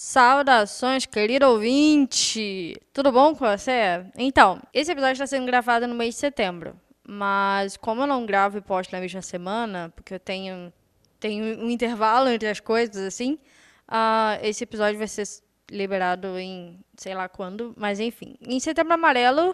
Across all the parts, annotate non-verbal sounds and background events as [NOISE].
Saudações, querido ouvinte! Tudo bom com você? Então, esse episódio está sendo gravado no mês de setembro. Mas como eu não gravo e posto na mesma semana, porque eu tenho, tenho um intervalo entre as coisas, assim, uh, esse episódio vai ser liberado em sei lá quando, mas enfim. Em setembro amarelo,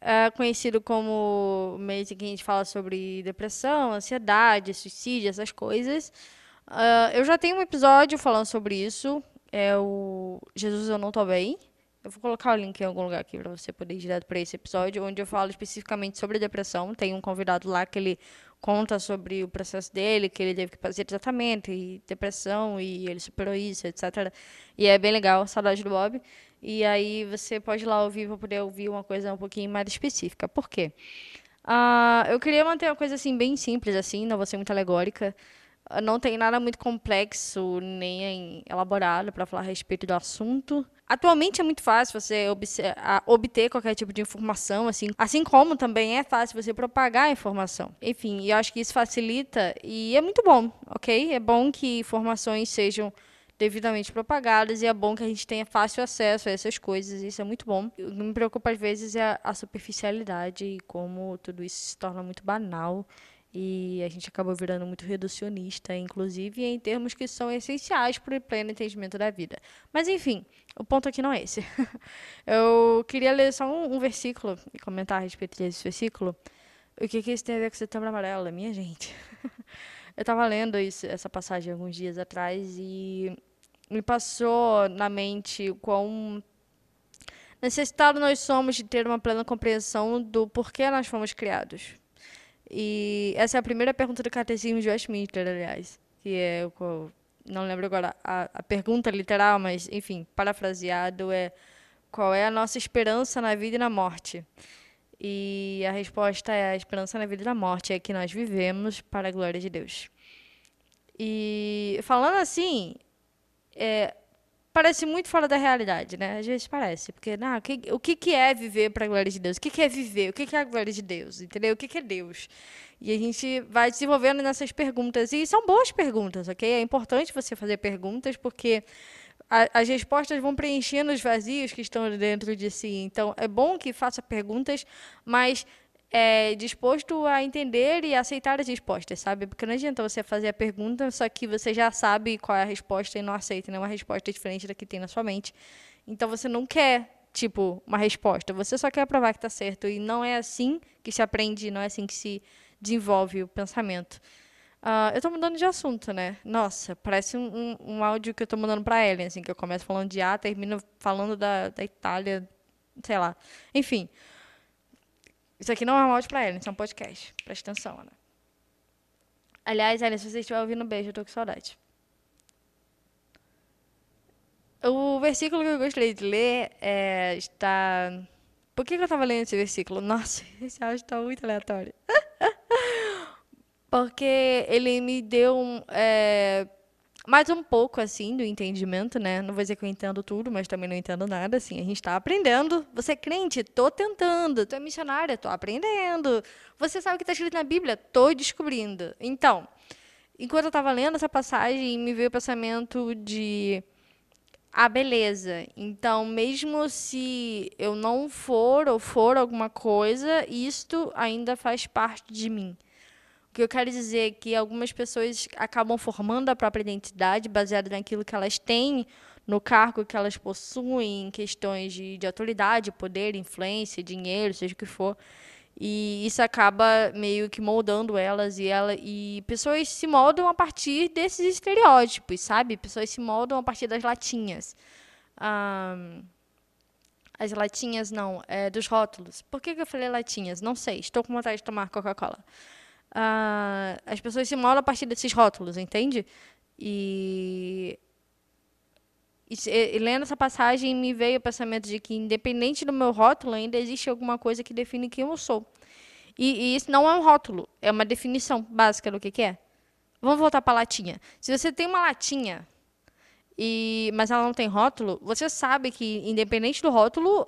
é conhecido como mês em que a gente fala sobre depressão, ansiedade, suicídio, essas coisas. Uh, eu já tenho um episódio falando sobre isso. É o Jesus Eu Não Tô Bem. Eu vou colocar o link em algum lugar aqui para você poder ir direto para esse episódio, onde eu falo especificamente sobre depressão. Tem um convidado lá que ele conta sobre o processo dele, que ele teve que fazer tratamento e depressão, e ele superou isso, etc. E é bem legal, saudade do Bob. E aí você pode ir lá ouvir para poder ouvir uma coisa um pouquinho mais específica. Por quê? Uh, eu queria manter uma coisa assim bem simples, assim, não vou ser muito alegórica. Não tem nada muito complexo nem elaborado para falar a respeito do assunto. Atualmente é muito fácil você obter qualquer tipo de informação, assim, assim como também é fácil você propagar a informação. Enfim, eu acho que isso facilita e é muito bom, ok? É bom que informações sejam devidamente propagadas e é bom que a gente tenha fácil acesso a essas coisas, isso é muito bom. O que me preocupa às vezes é a superficialidade e como tudo isso se torna muito banal e a gente acabou virando muito reducionista, inclusive em termos que são essenciais para o pleno entendimento da vida. Mas enfim, o ponto aqui não é esse. [LAUGHS] Eu queria ler só um, um versículo e comentar a respeito desse versículo. O que, que isso tem a ver com setembro amarelo, minha gente? [LAUGHS] Eu estava lendo isso, essa passagem alguns dias atrás e me passou na mente quão necessitado nós somos de ter uma plena compreensão do porquê nós fomos criados e essa é a primeira pergunta do Catecismo de Westminster, aliás, que é o não lembro agora a, a pergunta literal, mas enfim, parafraseado é qual é a nossa esperança na vida e na morte? E a resposta é a esperança na vida e na morte é que nós vivemos para a glória de Deus. E falando assim, é, parece muito fora da realidade, né? Às vezes parece, porque não, o, que, o que, é viver para a glória de Deus? O que, é viver? O que, que é a glória de Deus? Entendeu? O que, que é Deus? E a gente vai desenvolvendo nessas perguntas. E são boas perguntas, ok? É importante você fazer perguntas, porque a, as respostas vão preenchendo os vazios que estão dentro de si. Então, é bom que faça perguntas, mas é, disposto a entender e aceitar as respostas, sabe? Porque não adianta você fazer a pergunta, só que você já sabe qual é a resposta e não aceita nenhuma resposta diferente da que tem na sua mente. Então você não quer, tipo, uma resposta, você só quer provar que está certo. E não é assim que se aprende, não é assim que se desenvolve o pensamento. Uh, eu estou mudando de assunto, né? Nossa, parece um, um, um áudio que eu estou mandando para Ellen, assim, que eu começo falando de A, termino falando da, da Itália, sei lá. Enfim. Isso aqui não é um áudio pra Ellen, isso é um podcast. Presta atenção, Ana. Aliás, Ellen, se você estiver ouvindo, beijo, eu tô com saudade. O versículo que eu gostaria de ler é, está. Por que, que eu estava lendo esse versículo? Nossa, [LAUGHS] esse áudio está muito aleatório. [LAUGHS] Porque ele me deu um. É, mais um pouco, assim, do entendimento, né? Não vou dizer que eu entendo tudo, mas também não entendo nada, assim. A gente está aprendendo. Você é crente? Tô tentando. Tu é missionária? Tô aprendendo. Você sabe o que está escrito na Bíblia? Tô descobrindo. Então, enquanto eu estava lendo essa passagem, me veio o pensamento de... Ah, beleza. Então, mesmo se eu não for ou for alguma coisa, isto ainda faz parte de mim. O que eu quero dizer é que algumas pessoas acabam formando a própria identidade baseada naquilo que elas têm, no cargo que elas possuem, em questões de, de autoridade, poder, influência, dinheiro, seja o que for. E isso acaba meio que moldando elas e ela e pessoas se moldam a partir desses estereótipos, sabe? Pessoas se moldam a partir das latinhas. As latinhas não, é, dos rótulos. Por que, que eu falei latinhas? Não sei. Estou com vontade de tomar Coca-Cola uh, as pessoas se molam a partir desses rótulos, entende? E, e, e, lendo essa passagem me veio o pensamento de que, independente do meu rótulo, ainda existe alguma coisa que define quem eu sou. E, e isso não é um rótulo, é uma definição básica do que, que é. Vamos voltar para a latinha. Se você tem uma latinha, e, mas ela não tem rótulo, você sabe que, independente do rótulo,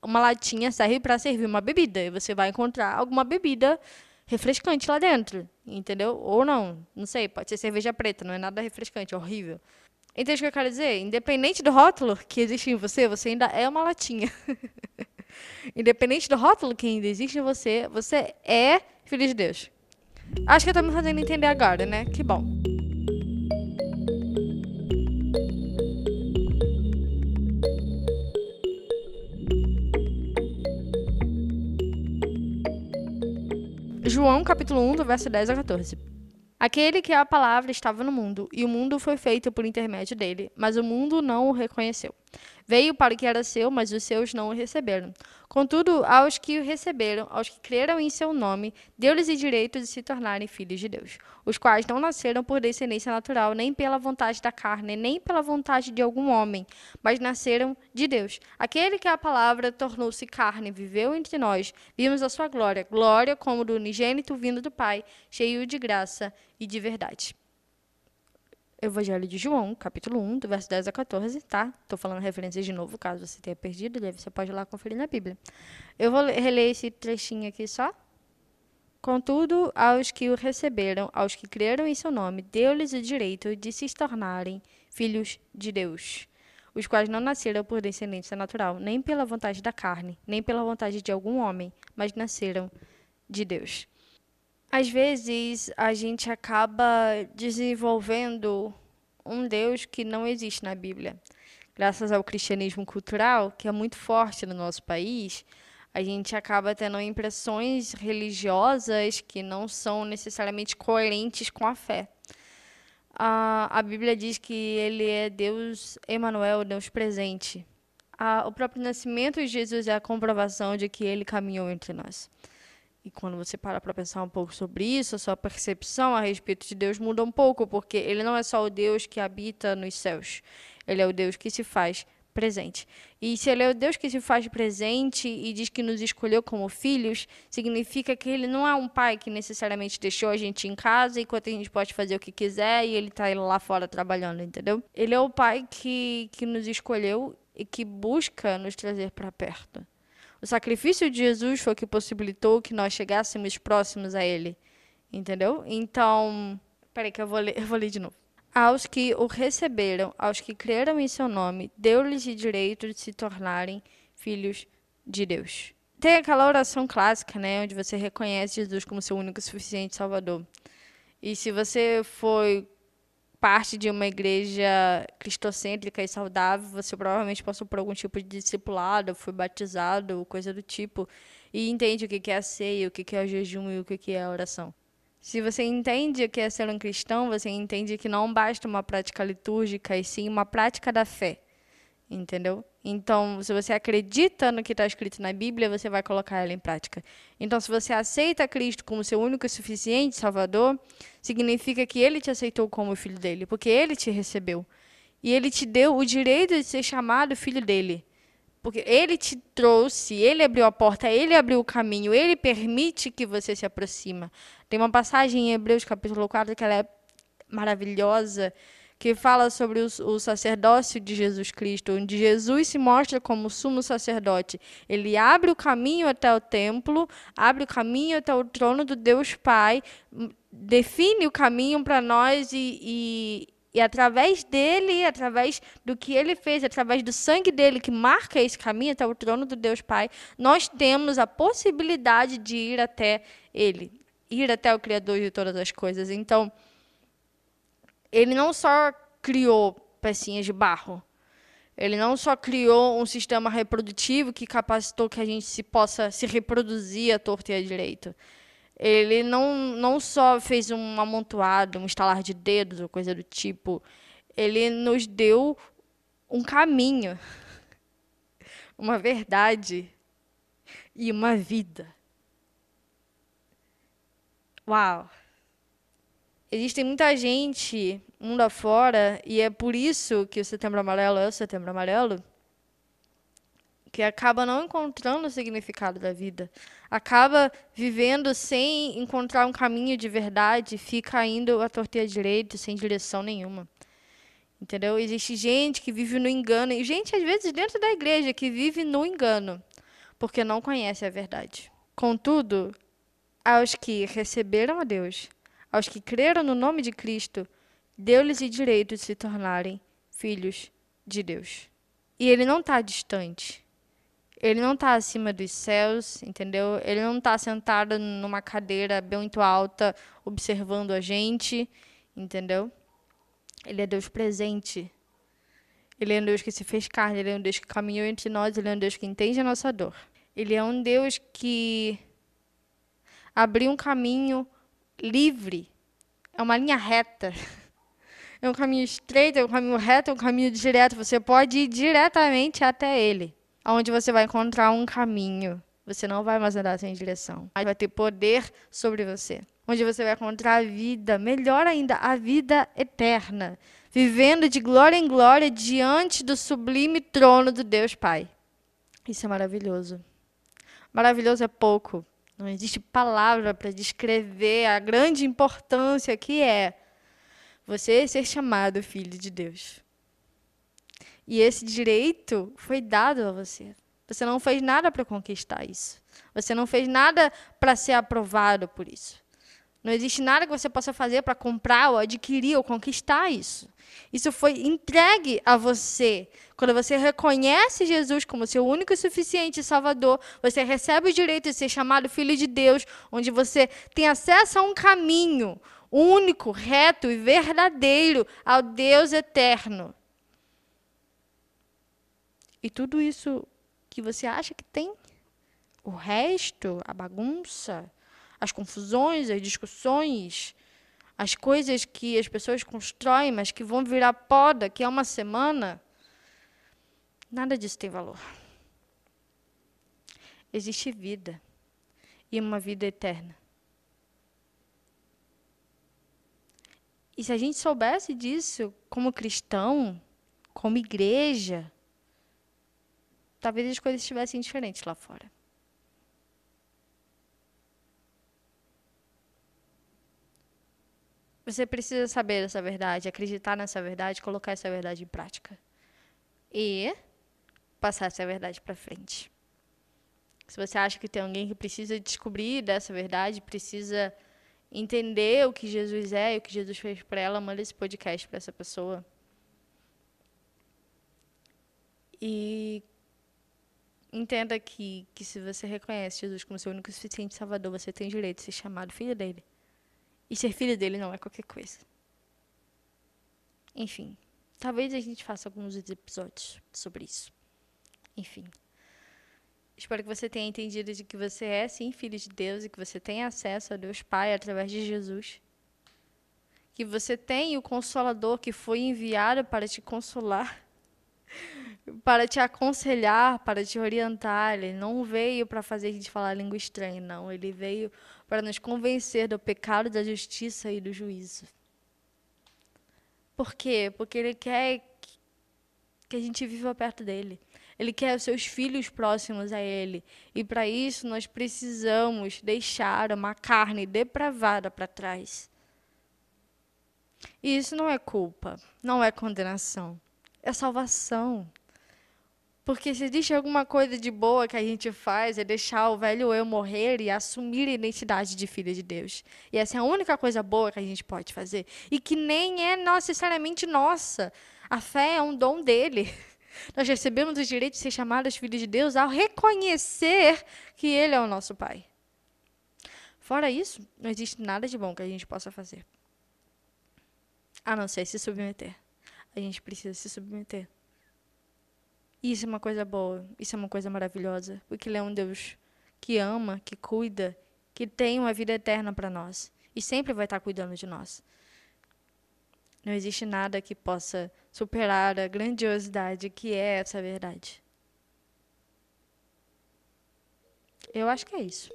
uma latinha serve para servir uma bebida. E você vai encontrar alguma bebida refrescante lá dentro, entendeu? Ou não, não sei, pode ser cerveja preta, não é nada refrescante, é horrível. Entende o que eu quero dizer? Independente do rótulo que existe em você, você ainda é uma latinha. [LAUGHS] Independente do rótulo que ainda existe em você, você é filho de Deus. Acho que eu tô me fazendo entender agora, né? Que bom. João capítulo 1, do verso 10 a 14. Aquele que é a palavra estava no mundo, e o mundo foi feito por intermédio dele, mas o mundo não o reconheceu. Veio para o que era seu, mas os seus não o receberam. Contudo, aos que o receberam, aos que creram em seu nome, deu-lhes o direito de se tornarem filhos de Deus, os quais não nasceram por descendência natural, nem pela vontade da carne, nem pela vontade de algum homem, mas nasceram de Deus. Aquele que a palavra tornou-se carne, viveu entre nós, vimos a sua glória, glória como do unigênito vindo do Pai, cheio de graça e de verdade. Evangelho de João, capítulo 1, do verso 10 a 14, tá? Estou falando referências de novo, caso você tenha perdido, você pode ir lá conferir na Bíblia. Eu vou reler esse trechinho aqui só. Contudo, aos que o receberam, aos que creram em seu nome, deu-lhes o direito de se tornarem filhos de Deus, os quais não nasceram por descendência natural, nem pela vontade da carne, nem pela vontade de algum homem, mas nasceram de Deus. Às vezes a gente acaba desenvolvendo um Deus que não existe na Bíblia. Graças ao cristianismo cultural, que é muito forte no nosso país, a gente acaba tendo impressões religiosas que não são necessariamente coerentes com a fé. A, a Bíblia diz que ele é Deus Emanuel, Deus presente. A, o próprio nascimento de Jesus é a comprovação de que ele caminhou entre nós. E quando você para para pensar um pouco sobre isso, a sua percepção a respeito de Deus muda um pouco, porque ele não é só o Deus que habita nos céus, ele é o Deus que se faz presente. E se ele é o Deus que se faz presente e diz que nos escolheu como filhos, significa que ele não é um pai que necessariamente deixou a gente em casa enquanto a gente pode fazer o que quiser e ele está lá fora trabalhando, entendeu? Ele é o pai que, que nos escolheu e que busca nos trazer para perto. O sacrifício de Jesus foi o que possibilitou que nós chegássemos próximos a Ele. Entendeu? Então, peraí que eu vou ler, [LAUGHS] eu vou ler de novo. Aos que o receberam, aos que creram em seu nome, deu-lhes o direito de se tornarem filhos de Deus. Tem aquela oração clássica, né, onde você reconhece Jesus como seu único e suficiente Salvador. E se você foi parte de uma igreja cristocêntrica e saudável, você provavelmente passou por algum tipo de discipulado, foi batizado, coisa do tipo, e entende o que é a ceia, o que é o jejum e o que é a oração. Se você entende o que é ser um cristão, você entende que não basta uma prática litúrgica, e sim uma prática da fé. Entendeu? Então, se você acredita no que está escrito na Bíblia, você vai colocar ela em prática. Então, se você aceita Cristo como seu único e suficiente Salvador, significa que Ele te aceitou como filho dele, porque Ele te recebeu. E Ele te deu o direito de ser chamado filho dele. Porque Ele te trouxe, Ele abriu a porta, Ele abriu o caminho, Ele permite que você se aproxima. Tem uma passagem em Hebreus capítulo 4 que ela é maravilhosa, que fala sobre o, o, sacerdócio de Jesus Cristo, onde Jesus se mostra como sumo sacerdote. Ele abre o caminho até o templo, abre o caminho até o trono do Deus Pai, define o caminho para nós e, e, e, através dele, através do que ele fez, através do sangue dele que marca esse caminho até o trono do Deus Pai, nós temos a possibilidade de ir até ele, ir até o Criador de todas as coisas. Então, ele não só criou pecinhas de barro, ele não só criou um sistema reprodutivo que capacitou que a gente se possa se reproduzir à torta e à direita. Ele não, não só fez um amontoado, um estalar de dedos ou coisa do tipo. Ele nos deu um caminho, [LAUGHS] uma verdade e uma vida. Uau! Existe muita gente mundo afora, e é por isso que o Setembro Amarelo é o Setembro Amarelo, que acaba não encontrando o significado da vida. Acaba vivendo sem encontrar um caminho de verdade, fica indo à torta direito, sem direção nenhuma. Entendeu? Existe gente que vive no engano, e gente, às vezes, dentro da igreja, que vive no engano, porque não conhece a verdade. Contudo, aos que receberam a Deus, aos que creram no nome de Cristo, deu-lhes o direito de se tornarem filhos de Deus. E ele não está distante. Ele não está acima dos céus, entendeu? Ele não está sentado numa cadeira muito alta, observando a gente, entendeu? Ele é Deus presente. Ele é um Deus que se fez carne, ele é um Deus que caminhou entre nós, ele é um Deus que entende a nossa dor. Ele é um Deus que abriu um caminho livre. É uma linha reta. É um caminho estreito, é um caminho reto, é um caminho direto. Você pode ir diretamente até ele, onde você vai encontrar um caminho. Você não vai mais andar sem direção. Mas vai ter poder sobre você. Onde você vai encontrar a vida, melhor ainda, a vida eterna. Vivendo de glória em glória diante do sublime trono do Deus Pai. Isso é maravilhoso. Maravilhoso é pouco. Não existe palavra para descrever a grande importância que é você ser chamado filho de Deus. E esse direito foi dado a você. Você não fez nada para conquistar isso. Você não fez nada para ser aprovado por isso. Não existe nada que você possa fazer para comprar ou adquirir ou conquistar isso. Isso foi entregue a você. Quando você reconhece Jesus como seu único e suficiente Salvador, você recebe o direito de ser chamado filho de Deus, onde você tem acesso a um caminho, único, reto e verdadeiro ao Deus eterno. E tudo isso que você acha que tem, o resto, a bagunça, as confusões, as discussões, as coisas que as pessoas constroem, mas que vão virar poda, que é uma semana, nada disso tem valor. Existe vida e uma vida eterna. E se a gente soubesse disso como cristão, como igreja, talvez as coisas estivessem diferentes lá fora. Você precisa saber essa verdade, acreditar nessa verdade, colocar essa verdade em prática. E passar essa verdade para frente. Se você acha que tem alguém que precisa descobrir dessa verdade, precisa entender o que Jesus é e o que Jesus fez para ela, manda esse podcast para essa pessoa. E entenda que, que se você reconhece Jesus como seu único e suficiente Salvador, você tem direito de ser chamado filho dele. E ser filho dele não é qualquer coisa. Enfim, talvez a gente faça alguns episódios sobre isso. Enfim. Espero que você tenha entendido de que você é, sim, filho de Deus e que você tem acesso a Deus Pai através de Jesus. Que você tem o Consolador que foi enviado para te consolar, para te aconselhar, para te orientar. Ele não veio para fazer a gente falar língua estranha, não. Ele veio para nos convencer do pecado, da justiça e do juízo. Por quê? Porque Ele quer que a gente viva perto dele. Ele quer os seus filhos próximos a Ele. E para isso nós precisamos deixar uma carne depravada para trás. E isso não é culpa, não é condenação, é salvação. Porque se existe alguma coisa de boa que a gente faz é deixar o velho eu morrer e assumir a identidade de filha de Deus. E essa é a única coisa boa que a gente pode fazer. E que nem é necessariamente nossa. A fé é um dom dele. [LAUGHS] Nós recebemos o direito de ser chamados filhos de Deus ao reconhecer que Ele é o nosso Pai. Fora isso, não existe nada de bom que a gente possa fazer. A não ser se submeter. A gente precisa se submeter. Isso é uma coisa boa, isso é uma coisa maravilhosa, porque Ele é um Deus que ama, que cuida, que tem uma vida eterna para nós e sempre vai estar cuidando de nós. Não existe nada que possa superar a grandiosidade que é essa verdade. Eu acho que é isso.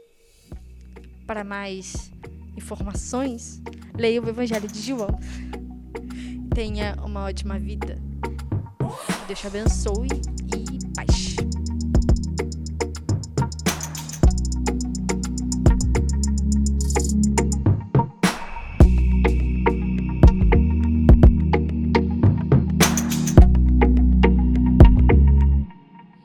Para mais informações, leia o Evangelho de João. Tenha uma ótima vida. Deus te abençoe.